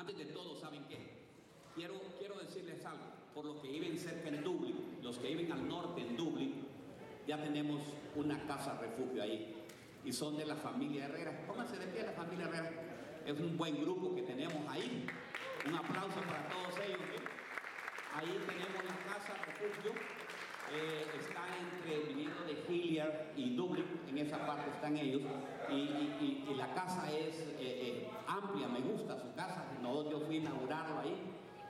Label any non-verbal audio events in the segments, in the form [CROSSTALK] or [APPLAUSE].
Antes de todo, ¿saben qué? Quiero, quiero decirles algo, por los que viven cerca en Dublín, los que viven al norte en Dublín, ya tenemos una casa refugio ahí y son de la familia Herrera. Pónganse de pie la familia Herrera. Es un buen grupo que tenemos ahí. Un aplauso para todos ellos. Ahí tenemos la casa refugio. Eh, está entre viniendo de Hilliard y Dublín, en esa parte están ellos, y, la casa es eh, amplia, me gusta su casa, no, yo fui a inaugurarlo ahí,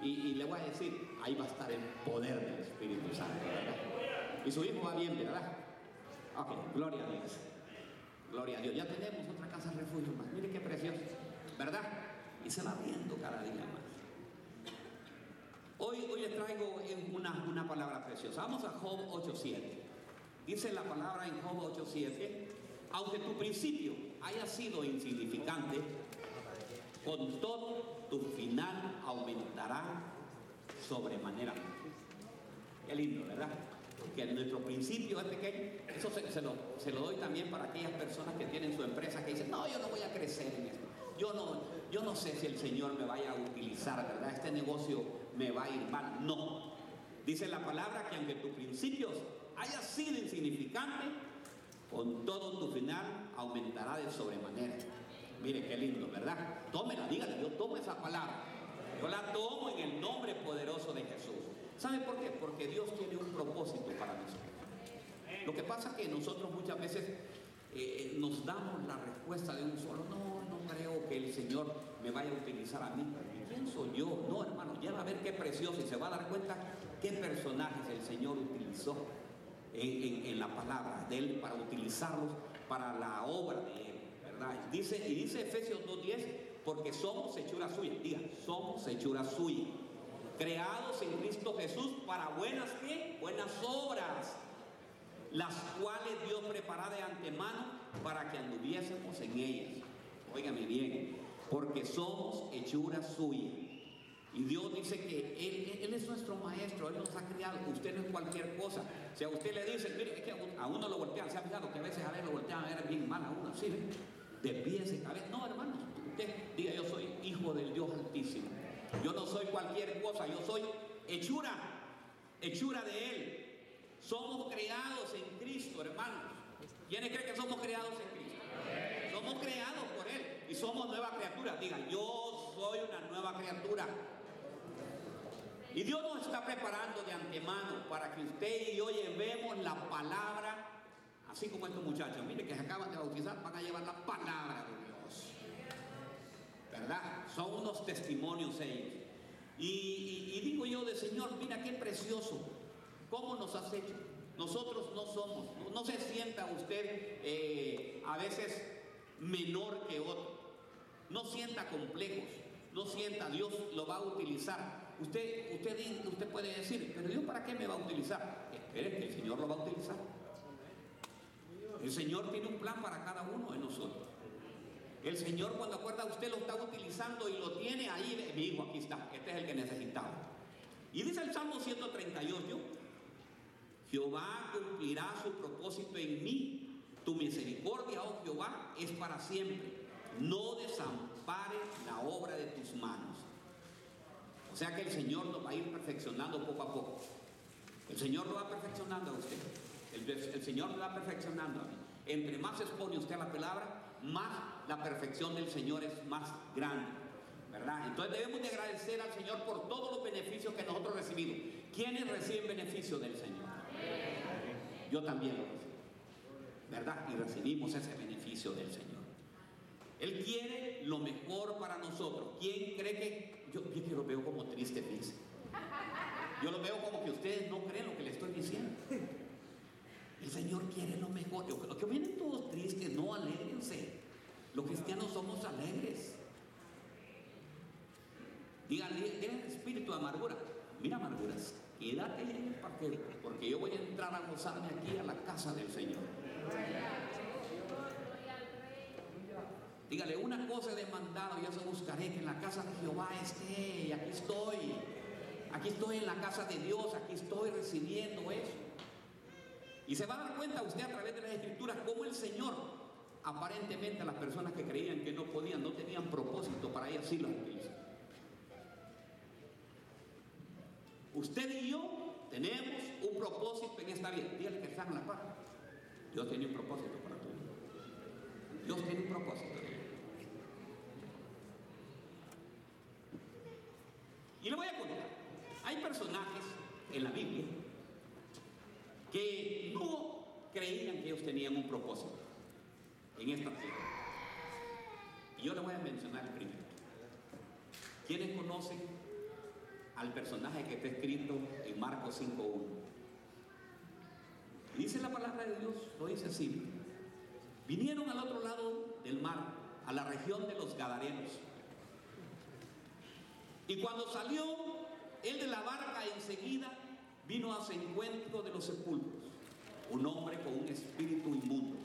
y, le voy a decir, ahí va a estar el poder del Espíritu Santo, ¿verdad? Y su hijo va bien, ¿verdad? Ok, gloria a Dios. Gloria a Dios. Ya tenemos otra casa refugio más. Mire qué precioso, ¿verdad? Y se va viendo cada día más. Hoy, hoy les traigo una, una palabra preciosa. Vamos a Job 8.7. Dice la palabra en Job 8.7, aunque tu principio haya sido insignificante, con todo tu final aumentará sobremanera. Qué lindo, ¿verdad? Que nuestro principio es pequeño. Eso se, lo, se, lo, doy también para aquellas personas que tienen su empresa que dicen, no, yo no voy a crecer en esto. Yo no, yo no sé si el Señor me vaya a utilizar, ¿verdad? Este negocio me va a ir mal. No. Dice la palabra que aunque tu principio haya sido insignificante, con todo tu final aumentará de sobremanera. Mire qué lindo, ¿verdad? Tómela, dígale, yo tomo esa palabra. Yo la tomo en el nombre poderoso de Jesús. ¿Sabe por qué? Porque Dios tiene un propósito para nosotros. Lo que pasa es que nosotros muchas veces eh, nos damos la respuesta de un solo, no, no creo que el Señor me vaya a utilizar a mí. ¿Quién yo? No, hermano, ya va a ver qué precioso y se va a dar cuenta qué personajes el Señor utilizó en, la palabra de Él para utilizarlos para la obra de Él. Dice, y dice Efesios 2.10, porque somos hechura suya. Diga, somos hechura suya. Creados en Cristo Jesús para buenas ¿qué? Buenas obras, las cuales Dios prepara de antemano para que anduviésemos en ellas. Óigame bien, porque somos hechura suya. Y Dios dice que él, es nuestro maestro, Él nos ha criado, usted no es cualquier cosa. Si a usted le dice, mire, es que a uno lo voltean, se ha fijado que a veces a ver lo voltean a ver bien mal a uno, ¿sí? de pies y cabeza. No, hermano, usted diga yo soy hijo del Dios Altísimo. Yo no soy cualquier cosa, yo soy hechura, hechura de Él. Somos creados en Cristo, hermanos. ¿Quiénes creen que somos creados en Cristo? Somos creados por Él y somos nueva criatura. Diga, yo soy una nueva criatura. Y Dios nos está preparando de antemano para que usted y yo llevemos la palabra Así como estos muchachos, mire que se acaban de bautizar, van a llevar la palabra de Dios. ¿Verdad? Son unos testimonios ellos. Y, digo yo de Señor, mira qué precioso, cómo nos has hecho. Nosotros no somos, no, se sienta usted eh, a veces menor que otro, no sienta complejos, no sienta, Dios lo va a utilizar. Usted, usted, usted puede decir, pero Dios para qué me va a utilizar? Espere que el Señor lo va a utilizar. El Señor tiene un plan para cada uno de nosotros. El Señor cuando acuerda usted lo está utilizando y lo tiene ahí, mi hijo, aquí está, este es el que necesitaba. Y dice el Salmo 138, Jehová cumplirá su propósito en mí, tu misericordia, oh Jehová, es para siempre. No desampares la obra de tus manos. O sea que el Señor lo va a ir perfeccionando poco a poco. El Señor lo va perfeccionando a usted. El, Señor lo va perfeccionando. Entre más expone usted a la palabra, más la perfección del Señor es más grande. ¿Verdad? Entonces debemos de agradecer al Señor por todos los beneficios que nosotros recibimos. ¿Quiénes reciben beneficio del Señor? Yo también lo recibo. ¿Verdad? Y recibimos ese beneficio del Señor. Él quiere lo mejor para nosotros. ¿Quién cree que.? Yo, yo lo veo como triste, dice. Yo lo veo como que ustedes no creen lo que le estoy diciendo. El Señor quiere lo mejor. Lo que vienen todos tristes, no alegrense. Los cristianos somos alegres. Díganle, el espíritu de amargura. Mira, amarguras, quédate en el parqueo, porque yo voy a entrar a gozarme aquí a la casa del Señor. Dígale, una cosa he demandado, ya se buscaré que en la casa de Jehová esté, y aquí estoy. Aquí estoy en la casa de Dios, aquí estoy recibiendo eso. Y se va a dar cuenta usted a través de las escrituras cómo el Señor, aparentemente a las personas que creían que no podían, no tenían propósito para ellas, sí las usted y yo tenemos un propósito en esta vida. Dígale que están en la paz. Dios tiene un propósito para tu. Dios tiene un propósito. Y le voy a contar. Hay personajes en la Biblia que no creían que ellos tenían un propósito en esta tierra. Y yo le voy a mencionar el primero. ¿Quiénes conocen al personaje que está escrito en Marcos 5.1? Dice la palabra de Dios, lo dice así. Vinieron al otro lado del mar, a la región de los Gadarenos. Y cuando salió él de la barca enseguida vino a su encuentro de los sepulcros, un hombre con un espíritu inmundo,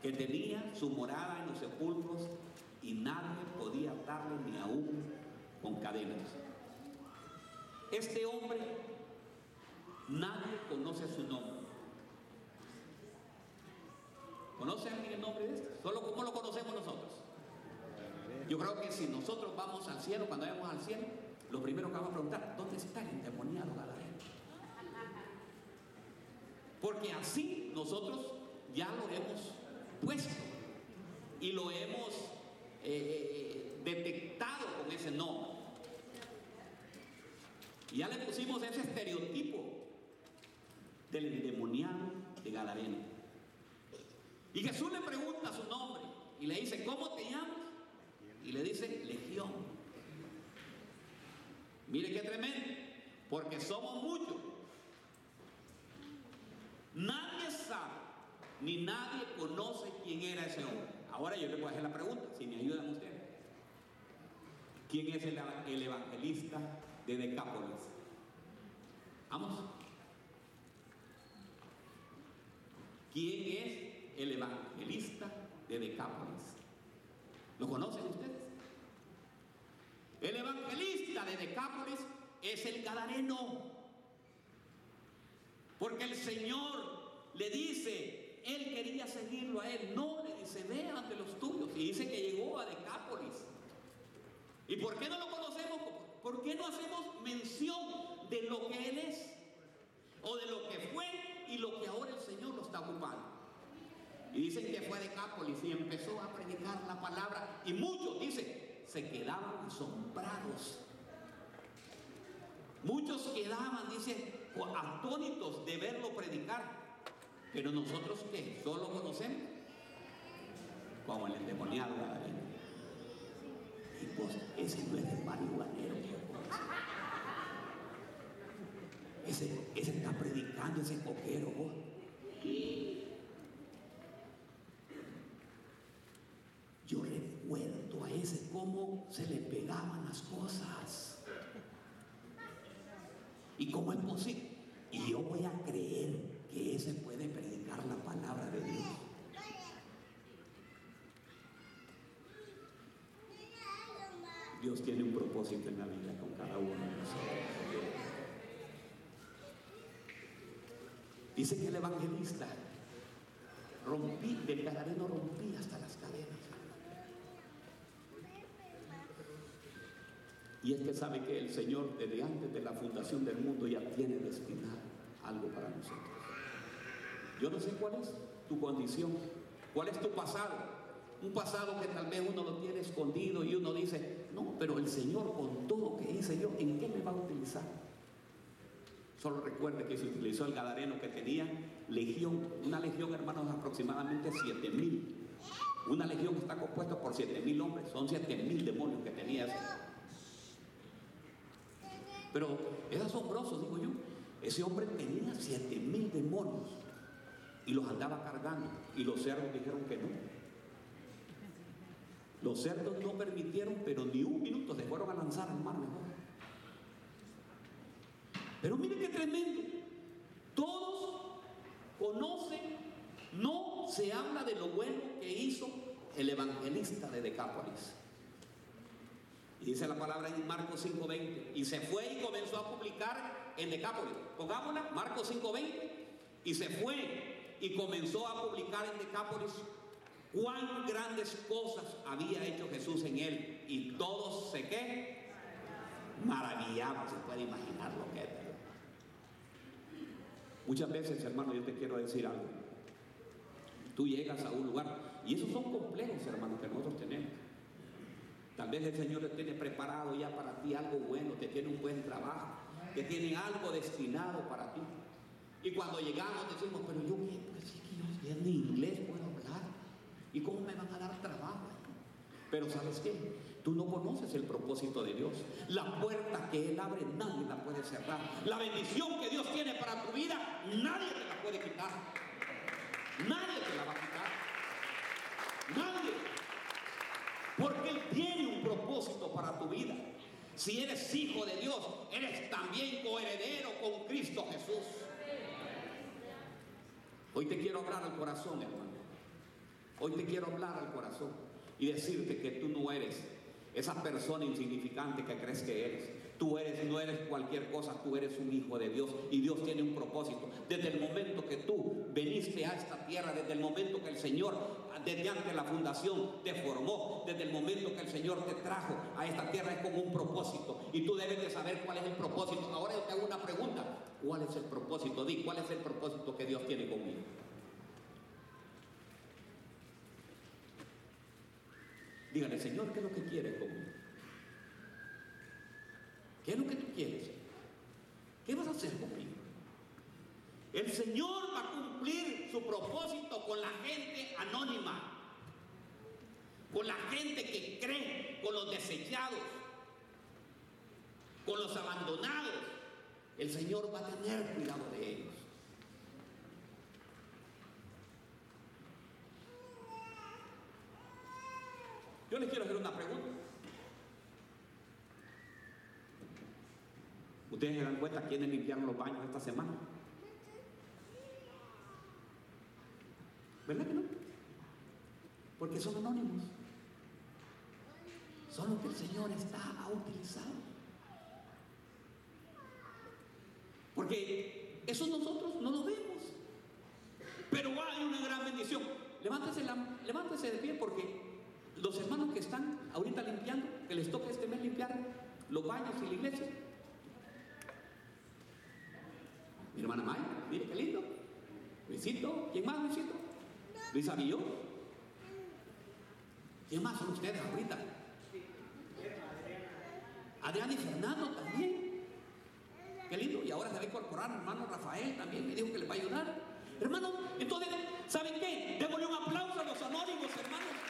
que tenía su morada en los sepulcros y nadie podía atarle ni aún con cadenas. Este hombre, nadie conoce su nombre. ¿Conoce alguien el nombre de este? Solo como lo conocemos nosotros. Yo creo que si nosotros vamos al cielo, cuando vayamos al cielo, lo primero que vamos a preguntar, ¿dónde está el endemoniado Gadareno? Porque así nosotros ya lo hemos puesto y lo hemos eh, eh, detectado con ese. Y ya le pusimos ese estereotipo del endemoniado de Gadareno. Y Jesús le pregunta su nombre y le dice, ¿cómo te llamas? Y le dice, Legión. Mire qué tremendo, porque somos muchos. Nadie sabe, ni nadie conoce quién era ese hombre. Ahora yo le voy a hacer la pregunta, si me ayudan ustedes. ¿Quién es el, el evangelista de Decápolis? Vamos. ¿Quién es el evangelista de Decápolis? ¿Lo conocen ustedes? El evangelista de Decápolis es el Gadareno. Porque el Señor le dice, él quería seguirlo a él. No, le dice, ve ante los tuyos. Y dice que llegó a Decápolis. ¿Y por qué no lo conocemos? ¿Por qué no hacemos mención de lo que él es? O de lo que fue y lo que ahora el Señor lo está ocupando. Y dicen que fue de Cápolis y empezó a predicar la palabra. Y muchos, dice, se quedaban asombrados. Muchos quedaban, dice, atónitos de verlo predicar. Pero nosotros qué, solo conocemos como el endemoniado Gadareno. Y pues ese no es el marihuanero Ese, ese está predicando, ese coquero. Yo recuerdo a ese cómo se le pegaban las cosas. ¿Y cómo es posible? Y yo voy a creer que ese puede predicar la palabra de Dios. Dios tiene un propósito en la vida con cada uno de nosotros. Dice que el evangelista rompí, del Gadareno rompí hasta las cadenas. Y es que sabe que el Señor desde antes de la fundación del mundo ya tiene destinado algo para nosotros. Yo no sé cuál es tu condición, cuál es tu pasado. Un pasado que tal vez uno lo tiene escondido y uno dice, no, pero el Señor con todo que hice yo, ¿en qué me va a utilizar? Solo recuerde que se utilizó el gadareno que tenía legión, una legión, hermanos, aproximadamente 7 mil. Una legión está compuesta por 7 mil hombres, son 7 mil demonios que tenía ese. Pero es asombroso, digo yo. Ese hombre tenía 7 mil demonios y los andaba cargando. Y los cerdos dijeron que no. Los cerdos no permitieron, pero ni un minuto se fueron a lanzar al mar mejor. Pero mire qué tremendo. Todos conocen, no se habla de lo bueno que hizo el evangelista de Decápolis. Y dice la palabra en Marcos 5.20. Y se fue y comenzó a publicar en Decápolis. Pongámosla, Marcos 5.20. Y se fue y comenzó a publicar en Decápolis cuán grandes cosas había hecho Jesús en él. Y todos se qué? maravillado, se puede imaginar lo que es. Muchas veces, hermano, yo te quiero decir algo. Tú llegas a un lugar, y esos son complejos, hermano, que nosotros tenemos. Tal vez el Señor te tiene preparado ya para ti algo bueno, te tiene un buen trabajo, te tiene algo destinado para ti. Y cuando llegamos decimos, pero yo qué, pues sí que yo ni inglés puedo hablar. ¿Y cómo me van a dar trabajo? Pero ¿sabes qué? Tú no conoces el propósito de Dios. La puerta que Él abre nadie la puede cerrar. La bendición que Dios tiene para tu vida nadie te la puede quitar. Nadie te la va a quitar. Nadie. Porque Él tiene un propósito para tu vida. Si eres hijo de Dios, eres también coheredero con Cristo Jesús. Hoy te quiero hablar al corazón, hermano. Hoy te quiero hablar al corazón y decirte que tú no eres esa persona insignificante que crees que eres. Tú eres, no eres cualquier cosa, tú eres un hijo de Dios y Dios tiene un propósito. Desde el momento que tú veniste a esta tierra, desde el momento que el Señor, desde antes de la fundación, te formó, desde el momento que el Señor te trajo a esta tierra es con un propósito. Y tú debes de saber cuál es el propósito. Ahora yo te hago una. ¿Cuál es el propósito? Di, ¿cuál es el propósito que Dios tiene conmigo? Dígale, Señor, ¿qué es lo que quieres conmigo? ¿Qué es lo que tú quieres? ¿Qué vas a hacer conmigo? El Señor va a cumplir su propósito con la gente anónima, con la gente que cree, con los desechados, con los abandonados. El Señor va a tener cuidado de ellos. Yo les quiero hacer una pregunta. ¿Ustedes se dan cuenta quiénes limpiaron los baños esta semana? ¿Verdad que no? Porque son anónimos. Son los que el Señor está a utilizar. Porque eso nosotros no lo vemos. Pero hay una gran bendición. Levántese, la, levántese de pie porque los hermanos que están ahorita limpiando, que les toca este mes limpiar los baños y la iglesia. Mi hermana Maya, mire qué lindo. Luisito, ¿quién más Luisito? Luis Aguilló. ¿Quién más son ustedes ahorita? Adrián y Fernando también. Lindo. Y ahora se va a incorporar hermano Rafael también. Me dijo que les va a ayudar. Hermano, entonces, ¿saben qué? Démosle un aplauso a los anónimos, hermanos.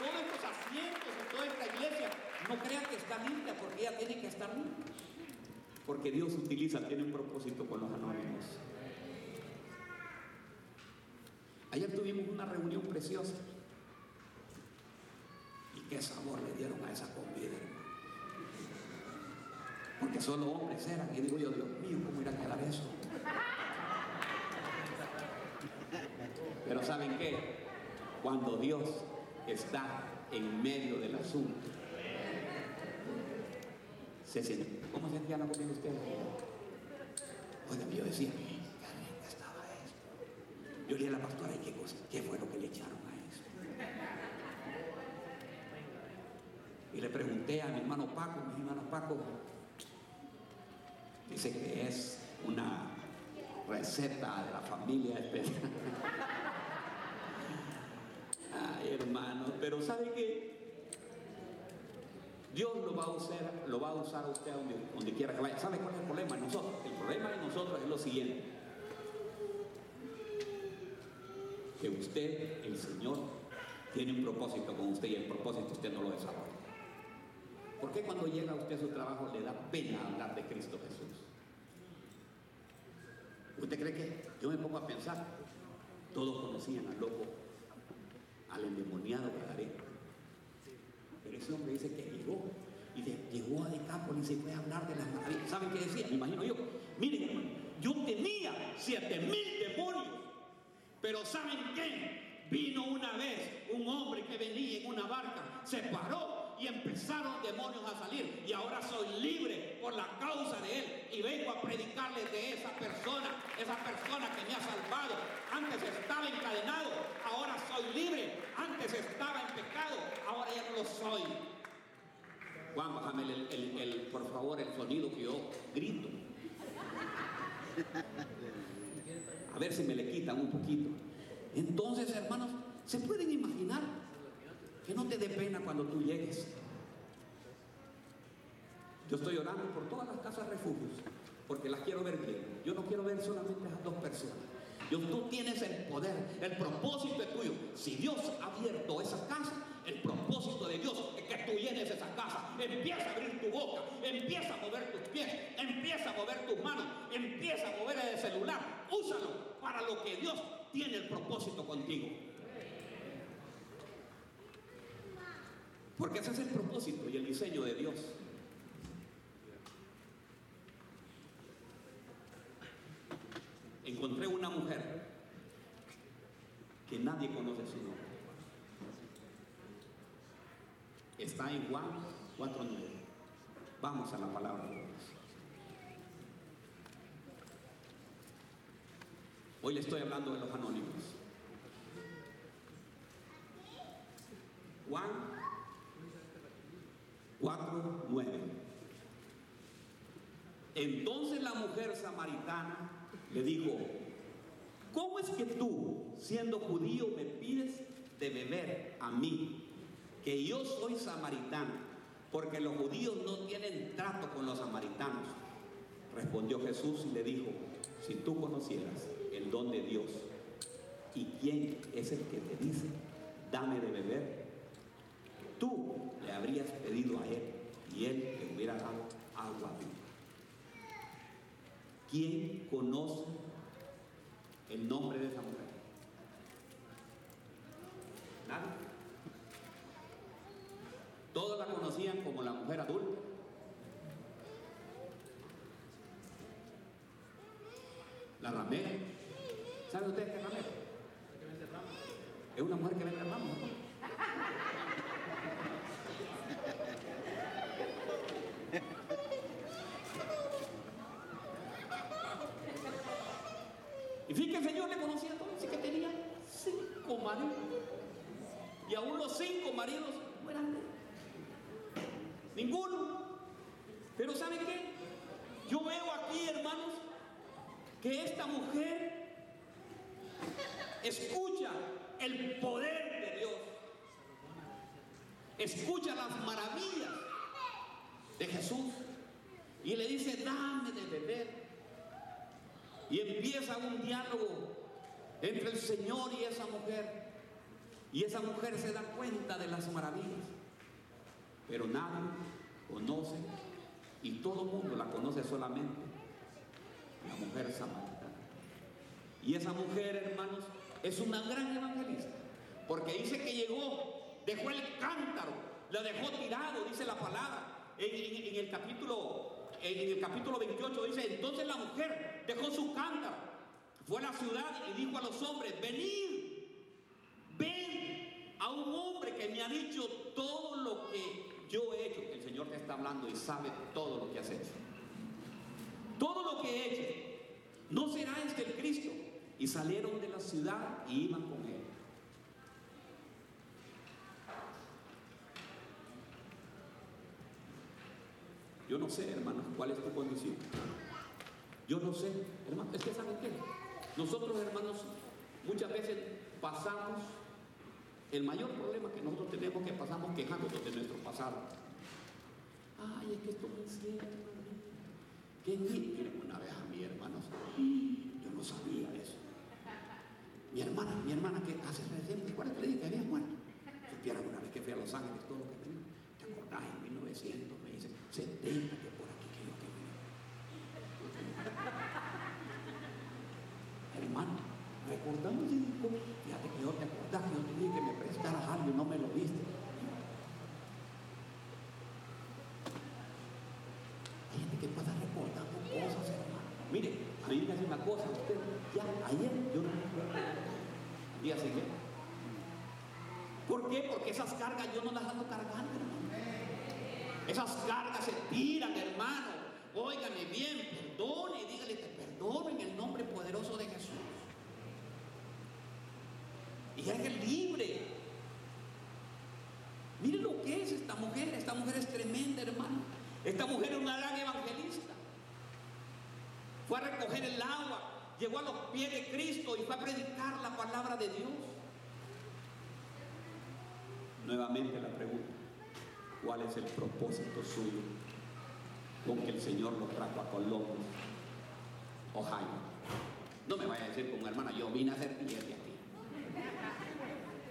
todos estos asientos en toda esta iglesia, no crean que está limpia porque ella tiene que estar limpia. Porque Dios utiliza, tiene un propósito con los anónimos. Ayer tuvimos una reunión preciosa. Y qué sabor le dieron a esa comida, Solo hombres eran. Y digo yo, Dios mío, ¿cómo irá a quedar eso? Pero ¿saben qué? Cuando Dios está en medio del asunto. Se siente, ¿Cómo sentía la comida usted? Oiga, yo decía, qué estaba esto. Yo le a la pastora, ¿qué, cosa, ¿qué fue lo que le echaron a esto? Y le pregunté a mi hermano Paco, mi hermano Paco dice que es una receta de la familia especial. [LAUGHS] Ay, hermano, pero ¿sabe qué? Dios lo va a usar, lo va a usar usted donde, quiera que vaya. ¿Sabe cuál es el problema de nosotros? El problema de nosotros es lo siguiente. Que usted, el Señor, tiene un propósito con usted y el propósito usted no lo desarrolla. ¿Por qué cuando llega usted a su trabajo le da pena hablar de Cristo Jesús? ¿Usted cree que yo me pongo a pensar? Todos conocían al loco al endemoniado Gadareno. Pero ese hombre dice que llegó y llegó a Decápolis y se fue a hablar de las maravillas. ¿Saben qué decía? Me imagino yo. Miren, yo tenía siete mil demonios, pero ¿saben qué? Vino una vez un hombre que venía en una barca, se paró y empezaron demonios a salir. Y ahora soy libre por la causa de Él. Y vengo a predicarles de esa persona, esa persona que me ha salvado. Antes estaba encadenado, ahora soy libre. Antes estaba en pecado, ahora ya no lo soy. Juan, bájame el, el- el- por favor el sonido que yo grito. A ver si me le quitan un poquito. Entonces, hermanos, ¿se pueden imaginar que no te dé pena cuando tú llegues? Yo estoy orando por todas las casas refugios, porque las quiero ver bien. Yo no quiero ver solamente a dos personas. Dios, tú tienes el poder, el propósito es tuyo. Si Dios ha abierto esa casa, el propósito de Dios es que tú llenes esa casa. Empieza a abrir tu boca, empieza a mover tus pies, empieza a mover tus manos, empieza a mover el celular. Úsalo para lo que Dios tiene el propósito contigo. Porque ese es el propósito y el diseño de Dios. encontré una mujer que nadie conoce su nombre. Está en Juan 4.9. Vamos a la palabra de Dios. Hoy le estoy hablando de los anónimos. Juan 4.9. Entonces la mujer samaritana le dijo, ¿cómo es que tú, siendo judío, me pides de beber a mí, que yo soy samaritano? Porque los judíos no tienen trato con los samaritanos. Respondió Jesús y le dijo, si tú conocieras el don de Dios y quién es el que te dice, dame de beber, tú le habrías pedido a él y él te hubiera dado agua viva. ¿Quién conoce el nombre de esa mujer? Nadie. Todos la conocían como la mujer adulta. La ramera. ¿Saben ustedes qué es ramera? Es una mujer que vende ramos. ¿no? [LAUGHS] Y fíjense que el Señor le conocía todo, así que tenía cinco Y aún los cinco maridos no eran de. Ninguno. Pero ¿saben qué? Yo veo aquí, hermanos, que esta mujer escucha el poder de Dios. Escucha las maravillas de Jesús. Y le dice, dame de beber. Y empieza un diálogo entre el Señor y esa mujer. Y esa mujer se da cuenta de las maravillas. Pero nadie conoce, y todo el mundo la conoce solamente, la mujer samaritana. Y esa mujer, hermanos, es una gran evangelista. Porque dice que llegó, dejó el cántaro, lo dejó tirado, dice la palabra. En- en el capítulo, en el capítulo 28 dice, entonces la mujer dejó su cántaro, fue a la ciudad y dijo a los hombres, venid, ven a un hombre que me ha dicho todo lo que yo he hecho. El Señor te está hablando y sabe todo lo que has hecho. Todo lo que he hecho. ¿No será este el Cristo? Y salieron de la ciudad y iban con él. Yo no sé, hermanos, cuál es tu condición. Yo no sé, hermano, es que saben qué. Nosotros, hermanos, muchas veces pasamos, el mayor problema que nosotros tenemos que pasamos quejándonos de nuestro pasado. Ay, es que esto me hicieron a mí. Que ni- miren, una vez a mí, hermanos, yo no sabía eso. Mi hermana, mi hermana que hace recién, ¿cuál es que le dije que había muerto? Supieran una vez que fui a Los Ángeles, todo lo que tenía. ¿Te acordás? En 1900 me dice, 70 que por aquí que yo que. Hermano, recordamos y dijo, fíjate que yo te acordás yo te dije que me prestaras algo y no me lo diste. Gente que pasa recordando cosas, hermano. Mire, a mí me hace una cosa, usted, ya ayer yo no me día siguiente. ¿Por qué? Porque esas cargas yo no las ando cargando, hermano. Esas cargas se tiran, hermano. Óigame bien, perdone, dígale te perdono en el nombre poderoso de Jesús. Y eres libre. Mire lo que es esta mujer? Esta mujer es tremenda, hermano. Esta mujer es una gran evangelista. Fue a recoger el agua, llegó a los pies de Cristo y fue a predicar la palabra de Dios. Nuevamente la pregunta, ¿cuál es el propósito suyo con que el Señor lo trajo a Colombia, Ohio? No me vaya a decir como hermana, yo vine a hacer billete aquí.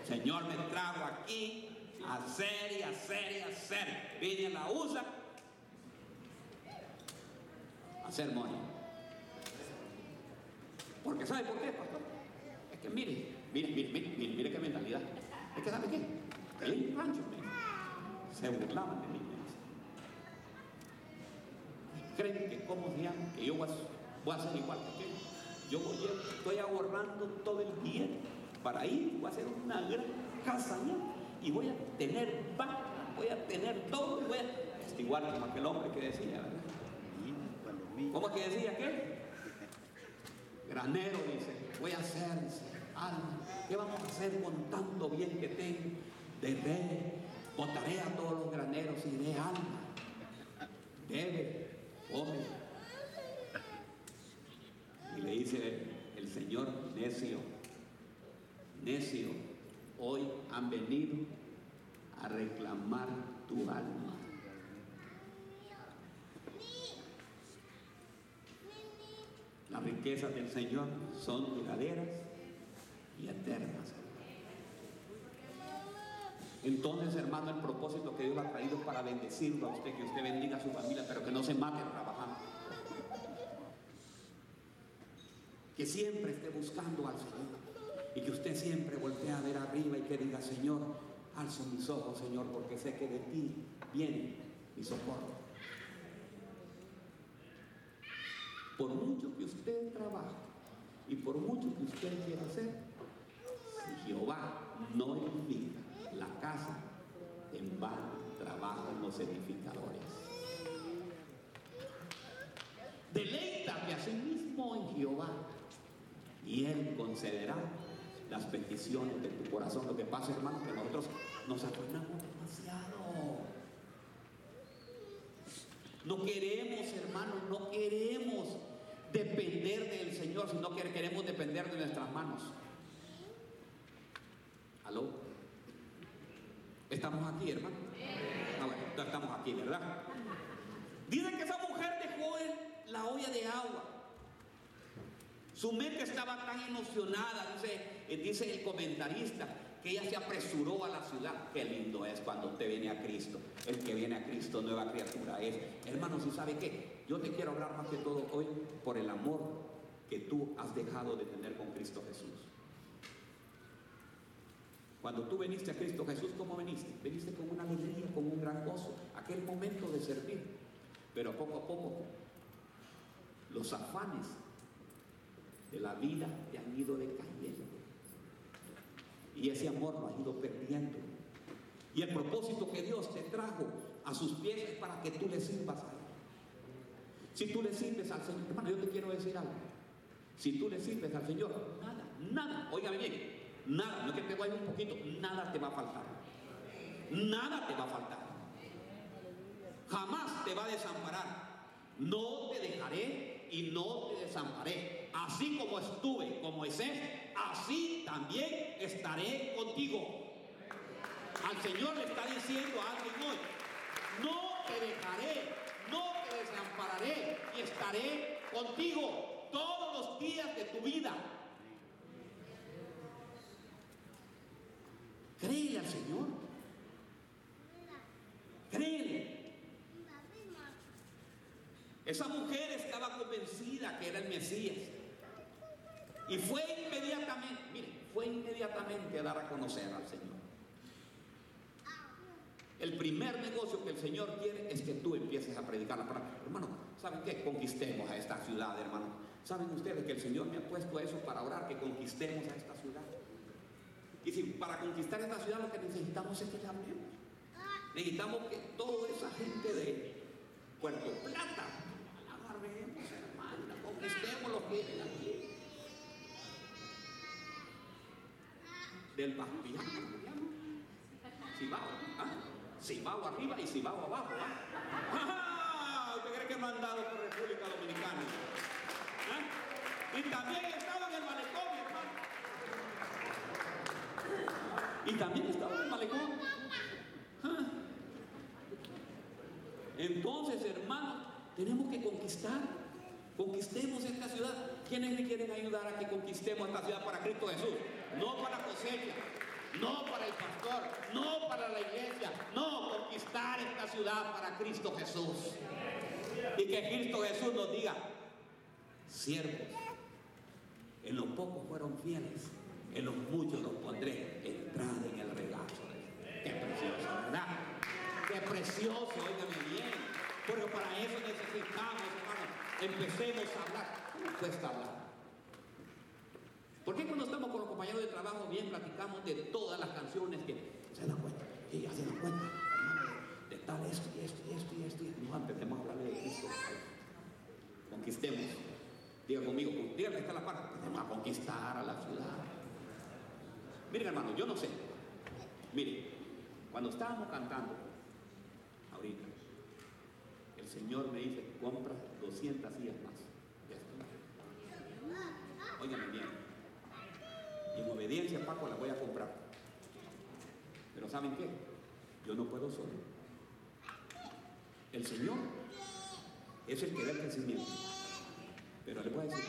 Señor me trajo aquí a hacer y hacer y hacer. Vine a la USA a hacer money. Porque ¿sabe por qué, pastor? Es que mire, mire, mire, mire, mire, qué mentalidad. Es que ¿sabe qué? En rancho se burlaban de mí. Creen que como se que yo voy a, voy a ser igual que. Yo voy, estoy ahorrando todo el día para ir, voy a hacer una gran casa allá y voy a tener vaca, voy a tener todo, voy a... Es igual como aquel hombre que decía, ¿verdad? ¿Cómo que decía qué? Granero dice, voy a hacer, alma, ¿qué vamos a hacer con tanto bien que tengo? De ver, botaré a todos los graneros y de alma, bebe, come, y le dice el Señor, necio, necio, hoy han venido a reclamar tu alma. Las riquezas del Señor son duraderas y eternas. Entonces, hermano, el propósito que Dios ha traído para bendecirlo a usted, que usted bendiga a su familia, pero que no se mate trabajando. Que siempre esté buscando al Señor y que usted siempre voltee a ver arriba y que diga, Señor, alzo mis ojos, Señor, porque sé que de ti viene mi socorro. Por mucho que usted trabaje y por mucho que usted quiera hacer, si Jehová no edifica la casa, en vano trabajan los edificadores. Deleítate a sí mismo en Jehová y Él concederá las peticiones de tu corazón. Lo que pasa, hermano, que nosotros nos afanamos demasiado. No queremos, hermano, no queremos depender del Señor, sino que queremos depender de nuestras manos. ¿Aló? ¿Estamos aquí, hermano? Ah, bueno, estamos aquí, ¿verdad? Dice que esa mujer dejó la olla de agua su mente estaba tan emocionada, dice, eh, dice el comentarista, que ella se apresuró a la ciudad. Qué lindo es cuando usted viene a Cristo. El que viene a Cristo, nueva criatura es. Hermanos, ¿y sabe qué? Yo te quiero hablar más que todo hoy por el amor que tú has dejado de tener con Cristo Jesús. Cuando tú viniste a Cristo Jesús, ¿cómo viniste? Viniste con una alegría, con un gran gozo, aquel momento de servir. Pero poco a poco, los afanes de la vida te han ido decayendo. Y ese amor lo has ido perdiendo. Y el propósito que Dios te trajo a sus pies es para que tú le sirvas a Él. Si tú le sirves al Señor, hermano, yo te quiero decir algo. Si tú le sirves al Señor, nada, nada, óigame bien, nada, no que te vaya un poquito, nada te va a faltar. Nada te va a faltar. Jamás te va a desamparar. No te dejaré y no te desamparé. Así como estuve con Moisés, así también estaré contigo. Al Señor le está diciendo a alguien hoy, no te dejaré, no te desampararé y estaré contigo todos los días de tu vida. Créele al Señor. Créele. Esa mujer estaba convencida que era el Mesías. Y fue inmediatamente, mire, fue inmediatamente a dar a conocer al Señor. El primer negocio que el Señor quiere es que tú empieces a predicar la palabra. Hermano, ¿saben qué? Conquistemos a esta ciudad, hermano. ¿Saben ustedes que el Señor me ha puesto eso para orar, que conquistemos a esta ciudad? Y si para conquistar esta ciudad lo que necesitamos es que la hablemos. Necesitamos que toda esa gente de Puerto Plata conquistemos los vienen aquí. Del Bastián, si va, ¿ah? Va arriba y si va abajo. ¿ah? ¿Usted cree que mandado por República Dominicana? ¿Ah? Y también estaba en el malecón, hermano. Y también estaba en el malecón. ¿Ah? Entonces, hermanos, tenemos que conquistar. Conquistemos esta ciudad. ¿Quiénes me quieren ayudar a que conquistemos esta ciudad para Cristo Jesús? No para cosecha, no para el pastor, no para la iglesia, no conquistar esta ciudad para Cristo Jesús. Y que Cristo Jesús nos diga, siervos, en los pocos fueron fieles, en los muchos los pondré, entrada en el regazo. Qué precioso, ¿verdad? Qué precioso, óigame bien. Pero para eso necesitamos, empecemos a hablar. ¿Cómo cuesta hablar? ¿Por qué cuando estamos con los compañeros de trabajo bien platicamos de todas las canciones que se dan cuenta? Y ya se dan cuenta, de tal esto y esto y esto y esto. No empecemos a hablarle de Cristo. Conquistemos. Diga conmigo, dígame, está la parte. Empecemos a conquistar a la ciudad. Miren, hermano, yo no sé. Miren, cuando estábamos cantando, Señor me dice, compra 200 sillas más. Óigame bien. En obediencia, Paco, la voy a comprar. Pero ¿saben qué? Yo no puedo solo. El Señor es el que da el crecimiento. Pero le voy a decir,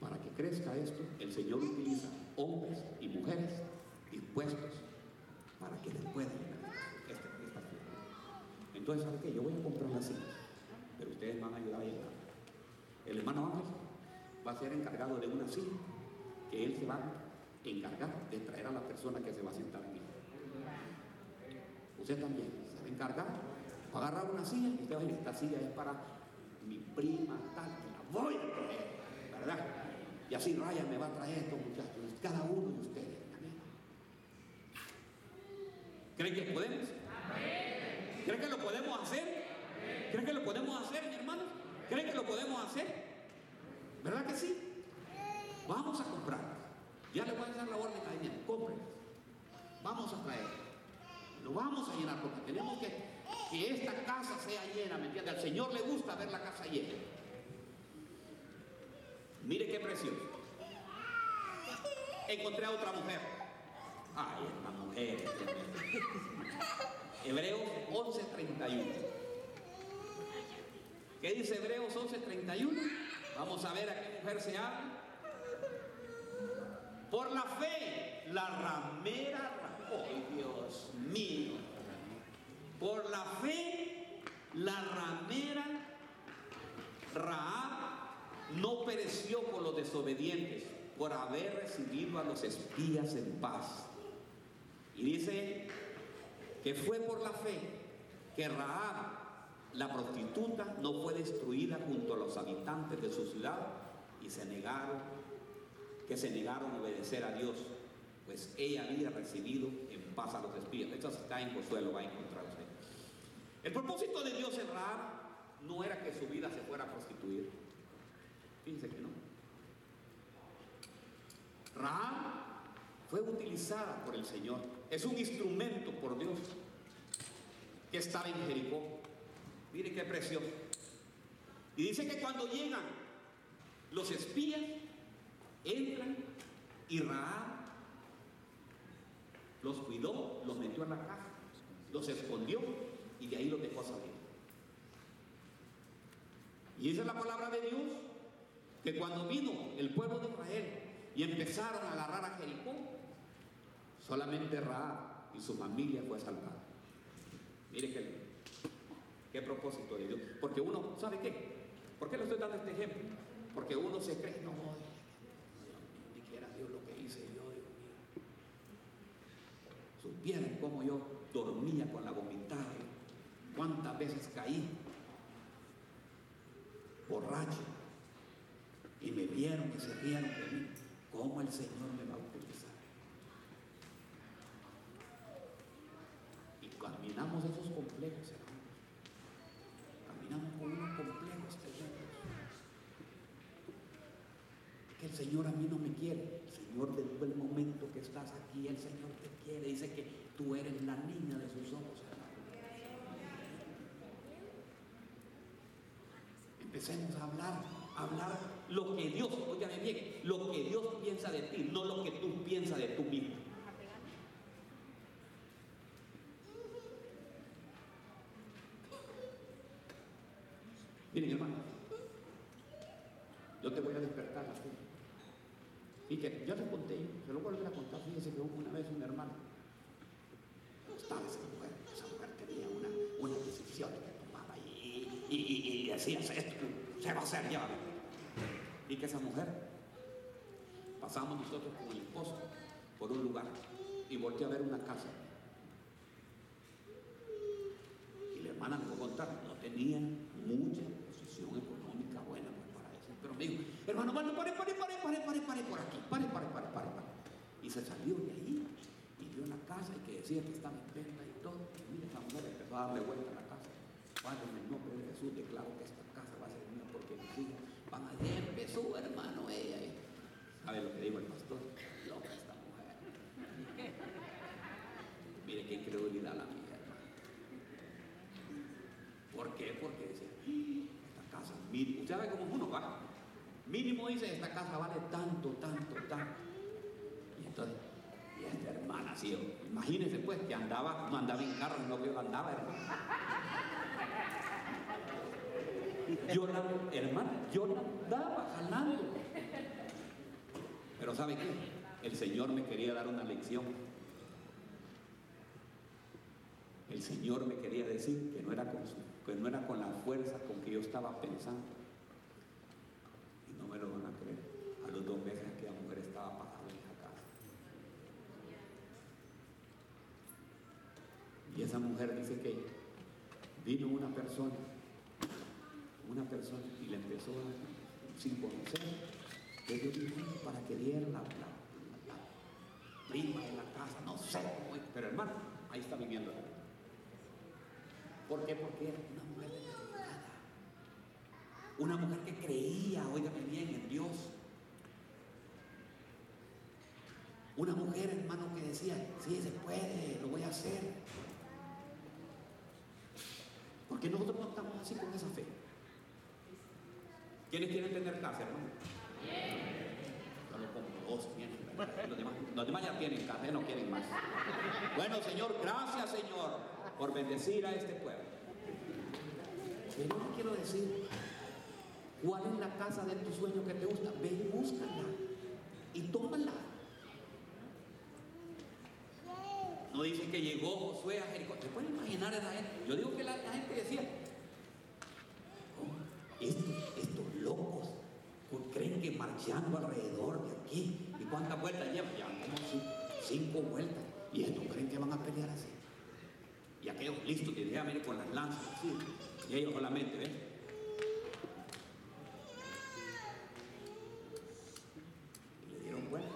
para que crezca esto, el Señor utiliza hombres y mujeres dispuestos para que le puedan esta, esta Entonces, ¿sabe qué? Yo voy a comprar las sillas, pero ustedes van a ayudar a llegar. El hermano Ángel va a ser encargado de una silla que él se va a encargar de traer a la persona que se va a sentar aquí. Usted también se va a encargar, va a agarrar una silla y usted va esta silla es para mi prima tal, que la voy a traer, ¿verdad? Y así Ryan me va a traer estos muchachos, cada uno de ustedes. ¿Creen que podemos? ¿Creen que lo podemos hacer? ¿Creen que lo podemos hacer, mi hermano? ¿Creen que lo podemos hacer? ¿Verdad que sí? Vamos a comprar. Ya le voy a dar la orden a ella. Compren. Vamos a traer. Lo vamos a llenar porque tenemos que que esta casa sea llena, ¿me entiende? Al Señor le gusta ver la casa llena. Mire qué precioso. Encontré a otra mujer. Ay, esta mujer. Hebreos 11:31. ¿Qué dice Hebreos 11:31? Vamos a ver a qué mujer se habla. Por la fe, la ramera, oh Dios mío, por la fe, la ramera Raab no pereció con los desobedientes por haber recibido a los espías en paz. Y dice que fue por la fe que Raab, la prostituta, no fue destruida junto a los habitantes de su ciudad y se negaron, que se negaron a obedecer a Dios, pues ella había recibido en paz a los espías. Esto está en Josué, lo va a encontrar usted. El propósito de Dios en Raab no era que su vida se fuera a prostituir. Fíjense que no. Raab fue utilizada por el Señor. Es un instrumento por Dios que estaba en Jericó. Mire qué precioso. Y dice que cuando llegan los espías, entran y Raab los cuidó, los metió en la casa, los escondió y de ahí los dejó salir. Y esa es la palabra de Dios, que cuando vino el pueblo de Israel y empezaron a agarrar a Jericó, solamente Raab y su familia fue salvada. Mire qué, qué propósito de Dios. Porque uno, ¿sabe qué? ¿Por qué le estoy dando este ejemplo? Porque uno se cree, no, ni quiera Dios lo que hice yo, Dios mío. Supieran cómo yo dormía con la vomitada, cuántas veces caí borracho y me vieron y se rieron de mí. ¿Cómo el Señor me va a utilizar? Y caminamos esos complejos, hermanos. Caminamos con unos complejos tremendos. Que el Señor a mí no me quiere. Señor, desde el momento que estás aquí, el Señor te quiere. Dice que Tú eres la niña de sus ojos, Empecemos a hablar, a hablar lo que Dios, oígame bien, lo que Dios piensa de ti, no lo que tú piensas de tú mismo. Miren, hermano, yo te voy a despertar así. Y que yo te conté, se lo vuelvo a contar, fíjese que hubo una vez un hermano. Estaba esa mujer, esa mujer tenía una, una decisión que tomaba y, y, y, y esto se va a hacer ya. Y que esa mujer, pasamos nosotros con el esposo por un lugar y volteé a ver una casa. Y la hermana me a contar, no tenía mucha dijo, hermano, pare, pare, pare, pare, pare, por aquí, pare, pare, pare, pare, pare. Y se salió de ahí y vio la casa y que decía que estaba en venta y todo. Y mira, esa mujer empezó a darle vuelta a la casa. Padre, en el nombre de Jesús declaro que esta casa va a ser mía porque mis hijas van a ir. empezó, hermano, ella. ¿Sabe lo que dijo el pastor? Loca esta mujer. Mire qué incredulidad la mía, hermano. ¿Por qué? Porque decía, casa mínimo. ¿Usted sabe cómo uno va? Mínimo dice, esta casa vale tanto, tanto, tanto. Y entonces, y esta hermana, sí, imagínense pues que andaba, no andaba en carro, no que andaba, hermano. Yo la, hermana, yo andaba jalando. Pero ¿sabe qué? El Señor me quería dar una lección. El Señor me quería decir que no era con que no era con la fuerza con que yo estaba pensando. No me lo van a creer. A los dos meses aquella mujer estaba pagando en esa casa. Y esa mujer dice que vino una persona, una persona, y le empezó a, sin conocer, que yo para que diera la, prima de la casa, no sé pero hermano, ahí está viviendo. ¿Por qué? Porque era una mujer determinada. Una mujer que creía, oígame bien, en Dios. Una mujer, hermano, que decía, sí, se puede, lo voy a hacer. Porque nosotros no estamos así con esa fe. ¿Quiénes quieren tener casa, hermano? Dos tienen. Los demás, los ya tienen casa, no quieren más. Bueno, Señor, gracias, Señor por bendecir a este pueblo. Pero no quiero decir, ¿cuál es la casa de tu sueño que te gusta? Ve y búscala y tómala. No dice que llegó Josué a Jericó. ¿Se pueden imaginar a esa gente? Yo digo que la, gente decía, oh, estos, locos creen que marchando alrededor de aquí, ¿y cuántas vueltas llevan? Ya cinco vueltas. ¿Y estos creen que van a pelear así? Y aquellos listos que ya mire con las lanzas así. Y ellos solamente, ¿ven? Y le dieron vuelta.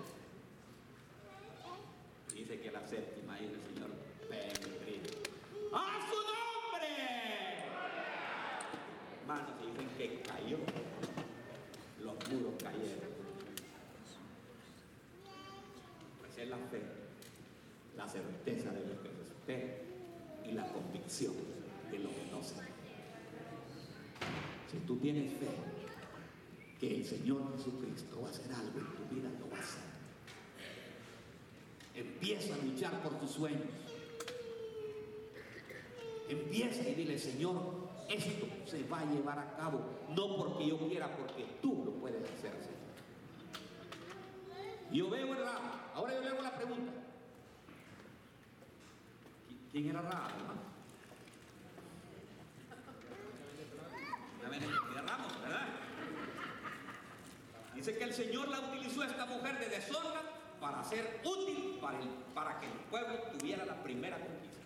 Dice que la séptima dice el Señor, peregrino. ¡A su nombre! Hermanos, dicen que cayó. Los muros cayeron. Pues es la fe, la certeza de lo que se espera y la convicción de lo que no se Si tú tienes fe que el Señor Jesucristo va a hacer algo en tu vida, lo va a. Empieza a luchar por tus sueños. Empieza y dile, Señor, esto se va a llevar a cabo, no porque yo quiera, porque tú lo puedes hacer, Señor. Yo veo, ¿verdad? Ahora yo le hago la pregunta. ¿Quién era Ramos, hermano? Ramos, ¿verdad? Dice que el Señor la utilizó a esta mujer de deshonra para ser útil para, que el pueblo tuviera la primera conquista.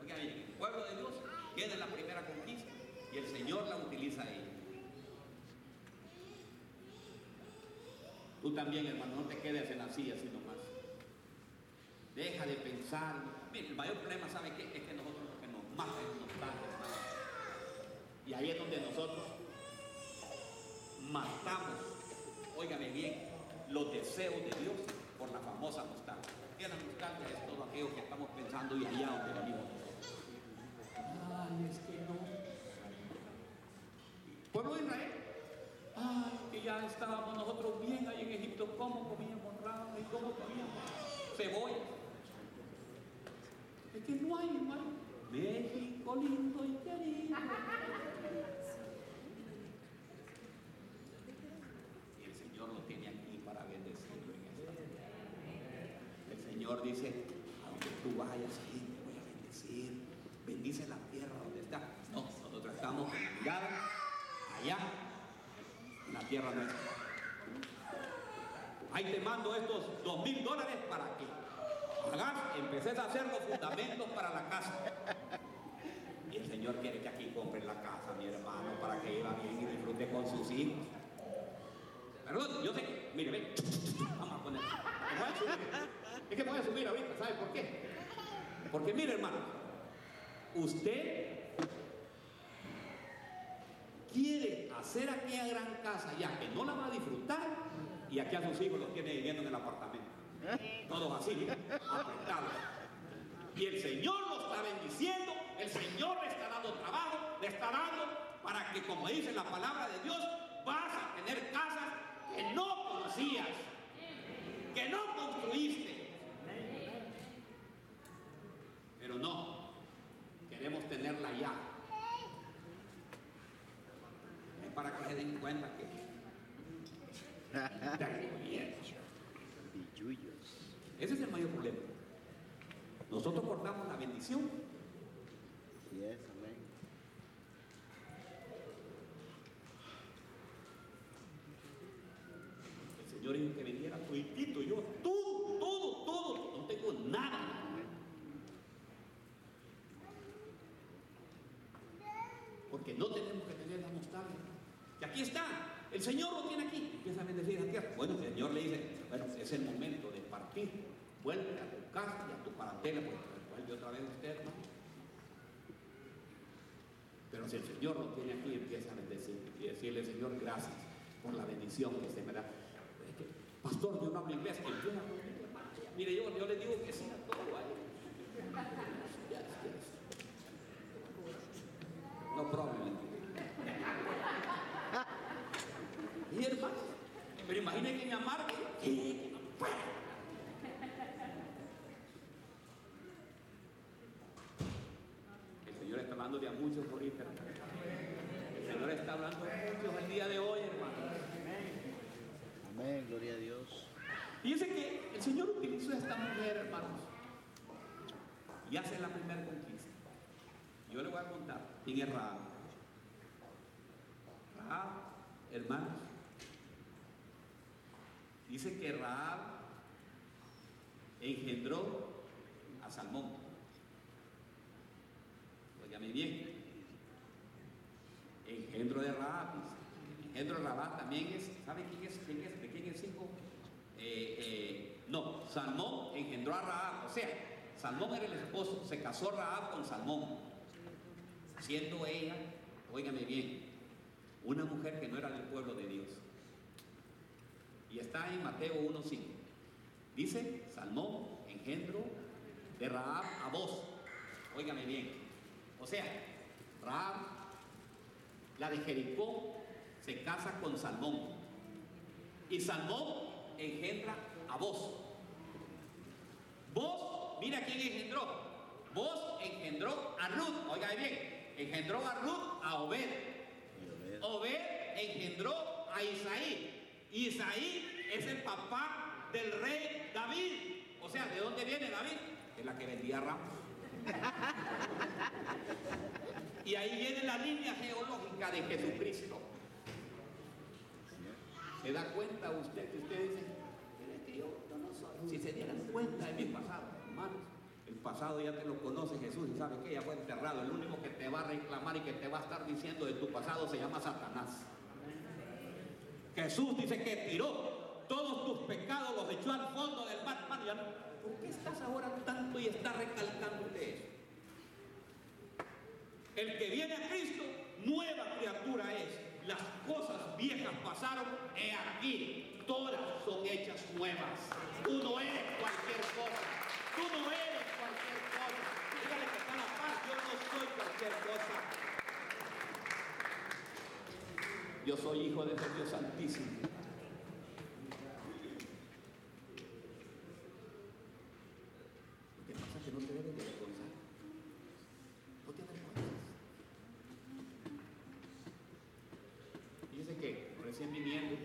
Oigan bien, el pueblo de Dios tiene la primera conquista y el Señor la utiliza a ella. Tú también, hermano, no te quedes en la silla sino más. Deja de pensar. Mire, el mayor problema, ¿sabe qué? Es que nosotros lo que nos mata es nostalgia. Y ahí es donde nosotros matamos, óigame bien, los deseos de Dios por la famosa nostalgia. ¿Qué es la nostalgia? Es todo aquello que estamos pensando y allá donde venimos. Ay, es que no. Pueblo de Israel. Ay, que ya estábamos nosotros bien ahí en Egipto. ¿Cómo comíamos rama y cómo comíamos cebolla? Es que no hay, hermano. México lindo y querido. Y el Señor lo tiene aquí para bendecirlo en esta tierra. El Señor dice, aunque tú vayas ahí, te voy a bendecir. Bendice la tierra donde está. No, nosotros estamos mirada allá, en la tierra nuestra. Ahí te mando estos dos mil dólares para que hagas, empecés a hacer los fundamentos para la casa. Y el Señor quiere que aquí compren la casa, mi hermano, para que viva bien y disfrute con sus hijos. Perdón, yo sé que, mire, ven, vamos a poner. Es que me voy a subir ahorita, ¿sabe por qué? Porque mire, hermano, usted quiere hacer aquella gran casa ya que no la va a disfrutar y aquí a sus hijos los tiene viviendo en el apartamento. Todos así, apretados. Y el Señor lo está bendiciendo, el Señor le está dando trabajo, le está dando para que, como dice la palabra de Dios, vas a tener casas que no conocías, que no construiste. Pero no, queremos tenerla ya. Es para que se den cuenta que [LAUGHS] ese es el mayor problema. Nosotros cortamos la bendición. Yes, amén. El Señor dijo que vendiera tuitito, yo todo, todo, todo, no tengo nada. Porque no tenemos que tener la nostalgia. Y aquí está, el Señor lo tiene aquí. Empieza a bendecir la tierra. Bueno, el Señor le dice, bueno, es el momento de partir. Vuelve a tu casa y a tu parentela, pues vuelve otra vez usted, hermano. Pero si el Señor lo tiene aquí, empieza a bendecir y decirle, Señor, gracias por la bendición que usted me da. Que, Pastor, yo no hablo inglés, a hablar inglés, hermano. Mire, yo, yo le digo que sí a todo ahí. Yes, yes. No problem. Y hermano, pero imaginen que me amargue. El Señor está hablando de a muchos ahorita. El Señor está hablando de muchos el día de hoy, hermano. Amén, gloria a Dios. Fíjense que el Señor utilizó a esta mujer, hermanos, y hace la primera conquista. Yo le voy a contar quién es Rahab. Rahab, hermanos, dice que Rahab engendró a Salmón. Óigame bien. Engendro de dice. Engendro de Rahab también es, ¿sabe quién es? ¿Quién es? ¿De quién es hijo? Eh, eh, no, Salmón engendró a Rahab. O sea, Salmón era el esposo. Se casó Rahab con Salmón. Siendo ella, óigame bien, una mujer que no era del pueblo de Dios. Y está en Mateo 1.5. Dice, Salmón engendro de Rahab a vos. Óigame bien. O sea, Rahab, la de Jericó, se casa con Salmón. Y Salmón engendra a vos. Vos, mira quién engendró. Vos engendró a Ruth. Óigame bien. Engendró a Ruth a Obed. Obed. Engendró a Isaí. Isaí es el papá del rey David. O sea, ¿de dónde viene David? De la que vendía ramos. Y ahí viene la línea geológica de Jesucristo. ¿Se da cuenta usted que usted dice, "Pero es que yo, yo no soy"? Si se dieran cuenta de mi pasado, hermanos, el pasado ya te lo conoce Jesús y sabe que ya fue enterrado. El único que te va a reclamar y que te va a estar diciendo de tu pasado se llama Satanás. Jesús dice que tiró todos tus pecados, los echó al fondo del mar. Hermano, ya no- ¿Por qué estás ahora tanto y estás recalcando de eso? El que viene a Cristo, nueva criatura es. Las cosas viejas pasaron, he aquí, todas son hechas nuevas. Tú no eres cualquier cosa. Tú no eres cualquier cosa. Yo soy hijo de este Dios Santísimo. Lo que pasa es que no te debes de avergonzar. No te avergüenzas. Fíjense que recién viniendo,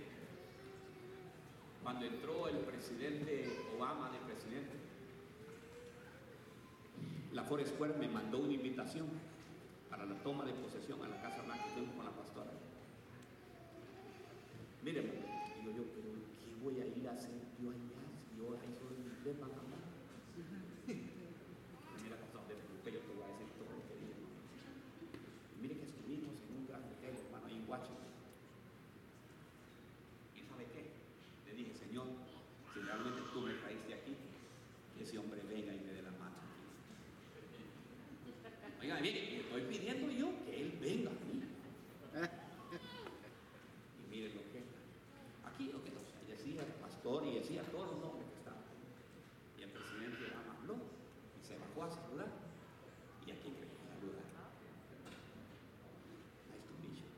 cuando entró el presidente Obama de presidente, la Forest Square me mandó una invitación para la toma de posesión a la Casa Blanca y fuimos con la pastora. Miren, digo yo, pero ¿qué voy a ir a hacer yo allá? Yo ahí solo van a hablar. Mira, pastor, de que yo te voy a decir todo lo que digo. Mire que estuvimos en un gran hotel, hermano, ahí en Washington. ¿Y sabe qué? Le dije, Señor, si realmente tú me traíste aquí, que ese hombre venga y me dé la mano. Oiga, mire, estoy pidiendo yo que él venga a mí. Y miren lo que aquí lo que nos decía el pastor y decía todos los nombres que estaban. Y el presidente Obama habló y se bajó a saludar. Y aquí que saludar. Nice to meet you.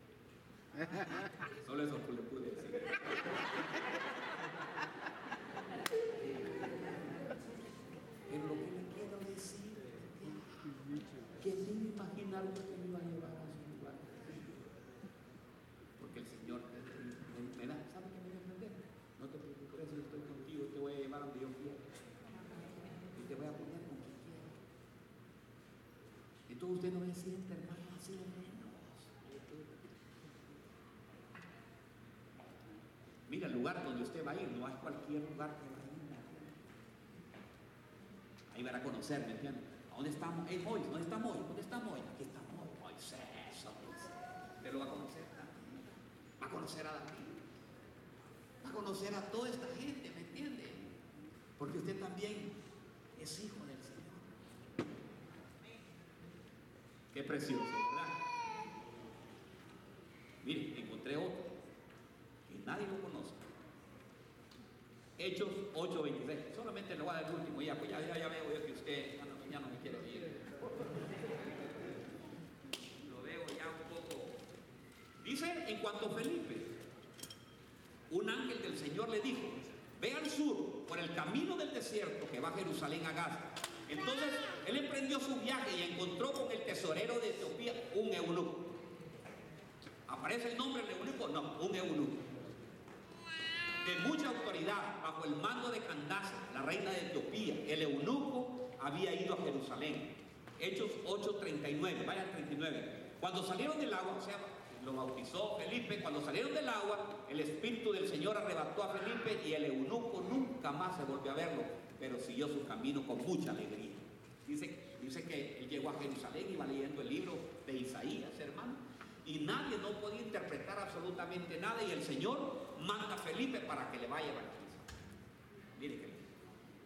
Solo eso le pude decir. Pero lo que le quiero decir es que sin imaginar lo que me iba a llevar a su lugar. Porque el Señor me, me da, ¿sabe qué me dio a entender? No te preocupes, yo estoy contigo, te voy a llevar donde yo quiera. Y te voy a poner con quien quiera. Entonces usted no me siente, hermano, así de menos. Mira, el lugar donde usted va a ir no es cualquier lugar que va a ir. Ahí van a conocer, ¿me entiendes? ¿A dónde estamos? Es hoy, ¿dónde estamos hoy? ¿Dónde estamos hoy? Aquí estamos hoy. Moisés. Usted lo va a conocer también. Va a conocer a David. Va a conocer a toda esta gente, ¿me entiende? Porque usted también es hijo del Señor. Qué precioso. Mire, encontré otro que nadie lo conoce. Hechos 8:26. Solamente le voy a dar el último ya, pues ya, veo yo que usted ya no, me quiere ir. Lo veo ya un poco. Dice en cuanto a Felipe, un ángel del Señor le dijo, ve al sur por el camino del desierto que va Jerusalén a Gaza. Entonces él emprendió su viaje y encontró con el tesorero de Etiopía un eunuco. ¿Aparece el nombre del eunuco? No, un eunuco de mucha autoridad bajo el mando de Candace, la reina de Etiopía. El eunuco había ido a Jerusalén. Hechos 8:39, vaya al 39. Cuando salieron del agua, o sea, lo bautizó Felipe, cuando salieron del agua, el Espíritu del Señor arrebató a Felipe y el eunuco nunca más se volvió a verlo, pero siguió su camino con mucha alegría. Dice, que él llegó a Jerusalén y iba leyendo el libro de Isaías, hermano y nadie no podía interpretar absolutamente nada y el Señor manda a Felipe para que le vaya a bautizar. Mire que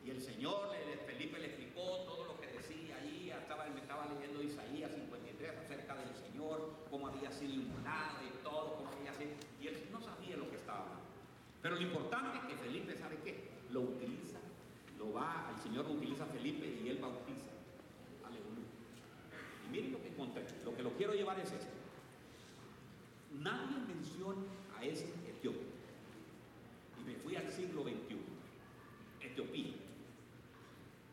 y el Señor, Felipe le explicó todo lo que decía ahí, estaba, me estaba leyendo Isaías 53 acerca del Señor, cómo había sido inmolado y todo, cómo había sido, y él no sabía lo que estaba hablando. Pero lo importante es que Felipe, ¿sabe qué? Lo va, el Señor utiliza a Felipe y él bautiza. Aleluya. Y miren lo que encontré, lo que lo quiero llevar es esto. Nadie menciona a ese etíope. Y me fui al siglo XXI. Etiopía.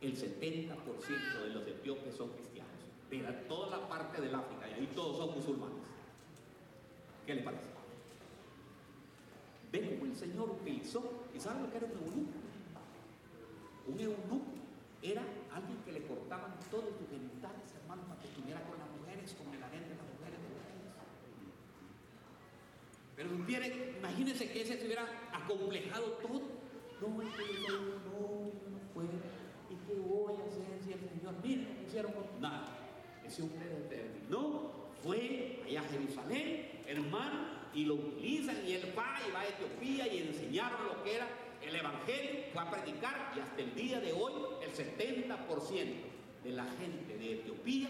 El 70% de los etíopes son cristianos. De toda la parte del África, y ahí todos son musulmanes. ¿Qué le parece? ¿Ven el Señor utilizó? ¿Y saben lo que era un eunuco? Un eunuco era alguien que le cortaban todos sus genitales, hermano, para que estuviera con las mujeres, como la gente de las mujeres de los. Pero imagínense que ese se hubiera acomplejado todo. No, es que no puedo. ¿Y qué voy a hacer si el Señor, miren, no hicieron con- nada? Ese hombre determinó, fue allá a Jerusalén, hermano, y lo utilizan, y él va y va a Etiopía y enseñaron lo que era el Evangelio, fue a predicar, y hasta el día de hoy el 70% de la gente de Etiopía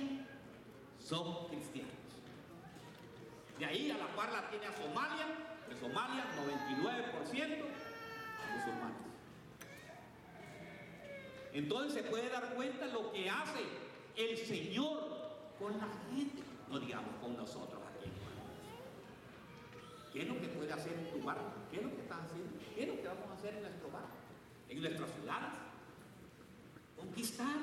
son cristianos. De ahí a la par la tiene a Somalia, de Somalia 99% musulmanes. Entonces se puede dar cuenta lo que hace el Señor con la gente, no digamos con nosotros. ¿Qué es lo que puede hacer en tu barrio? ¿Qué es lo que estás haciendo? ¿Qué es lo que vamos a hacer en nuestro barrio? En nuestras ciudades. Conquistar.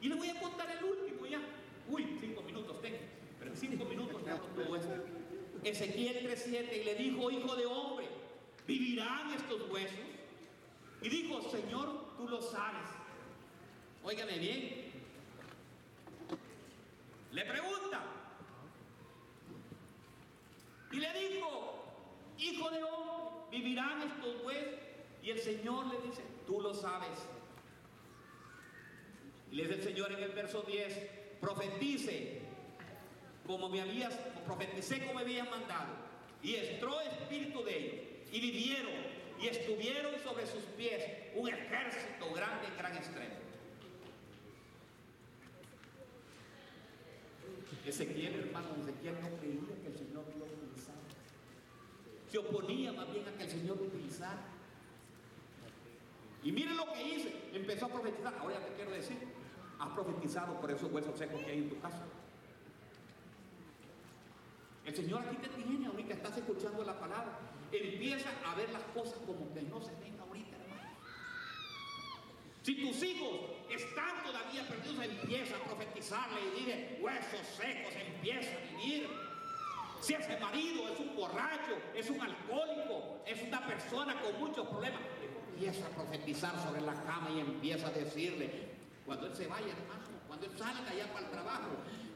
Y le voy a contar el último ya. Uy, cinco minutos tengo. Pero en cinco minutos le hago todo esto. Ezequiel 3.7 y le dijo, hijo de hombre, ¿vivirán estos huesos? Y dijo, Señor, tú lo sabes. Óigame bien. Le pregunta. Y le dijo, hijo de hombre, ¿vivirán estos huesos? Y el Señor le dice, tú lo sabes. Y le dice el Señor en el verso 10, profetice como me habías, profeticé como me habías mandado. Y entró espíritu de ellos. Y vivieron. Y estuvieron sobre sus pies un ejército grande en gran extremo. Ezequiel, hermano, Ezequiel no creía que el Señor. Se oponía más bien a que el Señor utilizara. Y miren lo que hice. Empezó a profetizar. Ahora te quiero decir. Has profetizado por esos huesos secos que hay en tu casa. El Señor aquí te tiene ahorita, estás escuchando la palabra. Empieza a ver las cosas como que no se ven ahorita, hermano. Si tus hijos están todavía perdidos, empieza a profetizarle y dile, huesos secos, empieza a vivir. Si ese marido es un borracho, es un alcohólico, es una persona con muchos problemas, empieza a profetizar sobre la cama y empieza a decirle, cuando él se vaya, hermano, cuando él salga allá para el trabajo,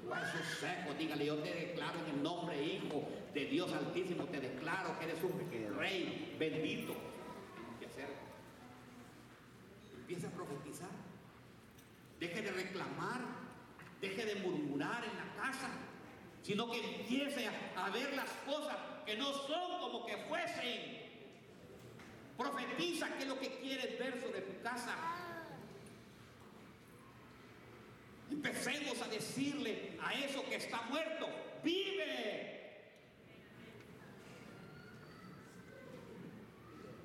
huesos secos, dígale, yo te declaro en el nombre, Hijo de Dios Altísimo, te declaro que eres un rey bendito. Empieza a profetizar. Deje de reclamar, deje de murmurar en la casa, sino que empiece a, ver las cosas que no son como que fuesen. Profetiza qué es lo que quieres ver sobre tu casa. Empecemos a decirle a eso que está muerto, vive.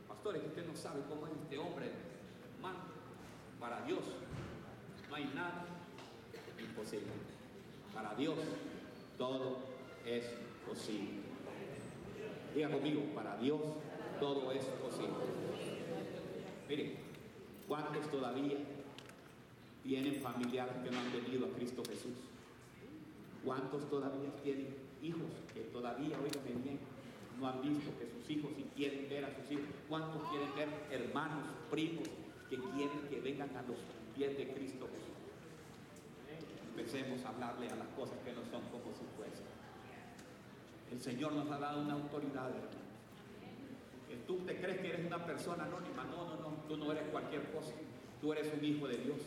Pastores, que usted no sabe cómo es este hombre, hermano. Para Dios no hay nada imposible. Para Dios todo es posible. Diga conmigo, para Dios todo es posible. Miren, ¿cuántos todavía tienen familiares que no han venido a Cristo Jesús? ¿Cuántos todavía tienen hijos que todavía, oigan bien, no han visto que sus hijos y quieren ver a sus hijos? ¿Cuántos quieren ver hermanos, primos que quieren que vengan a los pies de Cristo Jesús? Empecemos a hablarle a las cosas que no son como fuesen. El Señor nos ha dado una autoridad, hermano. Tú te crees que eres una persona anónima. No, no, no. Tú no eres cualquier cosa. Tú eres un hijo de Dios.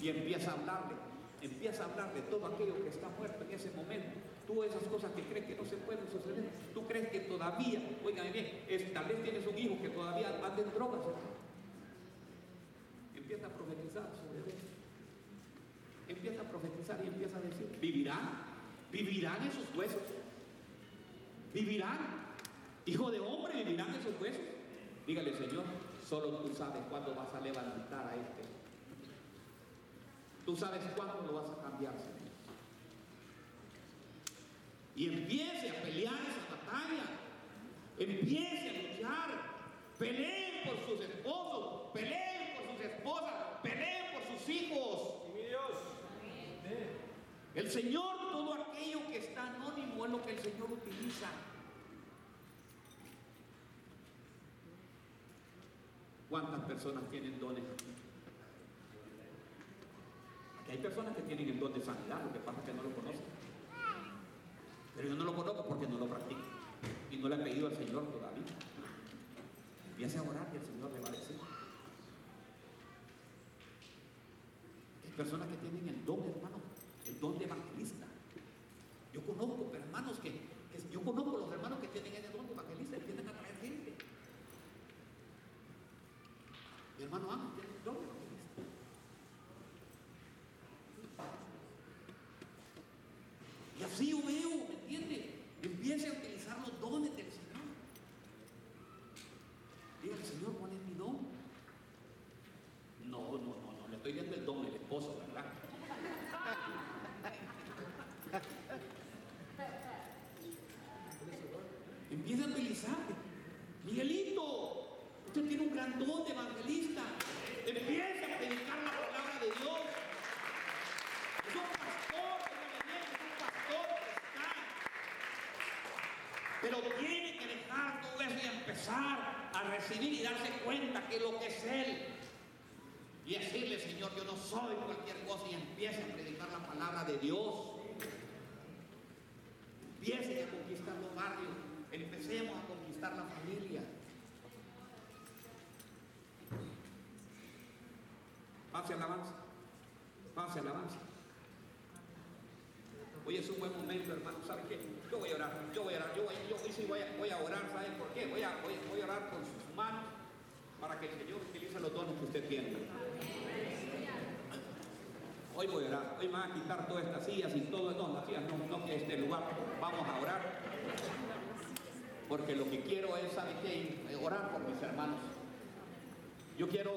Y empieza a hablarle. Empieza a hablar de todo aquello que está muerto en ese momento. Tú esas cosas que crees que no se pueden suceder. Tú crees que todavía, oigan bien, es, tal vez tienes un hijo que todavía anda en drogas. Empieza a profetizar sobre eso. Empieza a profetizar y empieza a decir, ¿vivirán? ¿Vivirán esos huesos? ¿Vivirán? Hijo de hombre, ¿vivirán esos huesos? Dígale, Señor, solo tú sabes cuándo vas a levantar a este. Tú sabes cuándo lo vas a cambiar. Y empiece a pelear esa batalla. Empiece a luchar. Peleen por sus esposos. Peleen por sus esposas. Peleen por sus hijos. El Señor, todo aquello que está anónimo es lo que el Señor utiliza. ¿Cuántas personas tienen dones? Hay personas que tienen el don de sanidad, lo que pasa es que no lo conocen. Pero yo no lo conozco porque no lo practico. Y no le he pedido al Señor todavía. Empiece a orar y el Señor le va a decir. Hay personas que tienen el don, hermano, don de evangelista. Yo conozco, hermanos que, yo conozco los hermanos que tienen ese don de evangelista y tienen a traer gente. Mi hermano Ángel tiene el don de evangelista. Y así yo veo, ¿me entiende? Empiece a utilizar los dones del Señor. Dígale, Señor, ¿cuál es mi don? No, no, no, no, le estoy viendo el don del esposo, ¿verdad? Empieza a utilizar gran evangelista. Empiece a predicar la palabra de Dios. Es un pastor, pastor que está. Pero tiene que dejar todo eso y empezar a recibir y darse cuenta que lo que es Él. Y decirle, Señor, yo no soy cualquier cosa y empiece a predicar la palabra de Dios. Empiecen a conquistar los barrios, empecemos a conquistar la familia. Pase alabanza, Hoy es un buen momento, hermano. ¿Sabe qué? Yo voy a orar, yo voy a orar, yo, voy, yo sí voy a, voy a orar, ¿sabe por qué? Voy a, voy, voy a orar con sus manos para que el Señor utilice los dones que usted tiene. Hoy voy a orar, hoy me van a quitar todas estas sillas y todo, no, las no, no, este lugar, vamos a orar. Porque lo que quiero es, ¿sabe qué? Orar por mis hermanos. Yo quiero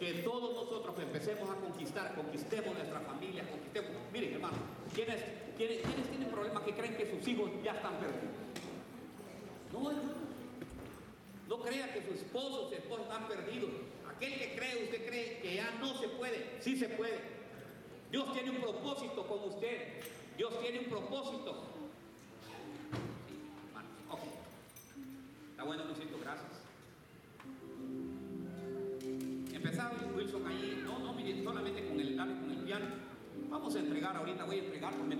que todos nosotros empecemos a conquistar, conquistemos nuestra familia, conquistemos. Miren, hermano, ¿quiénes, quiénes, quiénes tienen problemas que creen que sus hijos ya están perdidos? No, hermano. No crea que su esposo o su esposa están perdidos. Aquel que cree, usted cree que ya no se puede, sí se puede. Dios tiene un propósito con usted. Dios tiene un propósito. Sí, hermano, ok. Está bueno, Luisito, gracias. Empezaba Wilson ahí, no, no, mire, solamente con el, con el piano. Vamos a entregar ahorita, voy a entregar, porque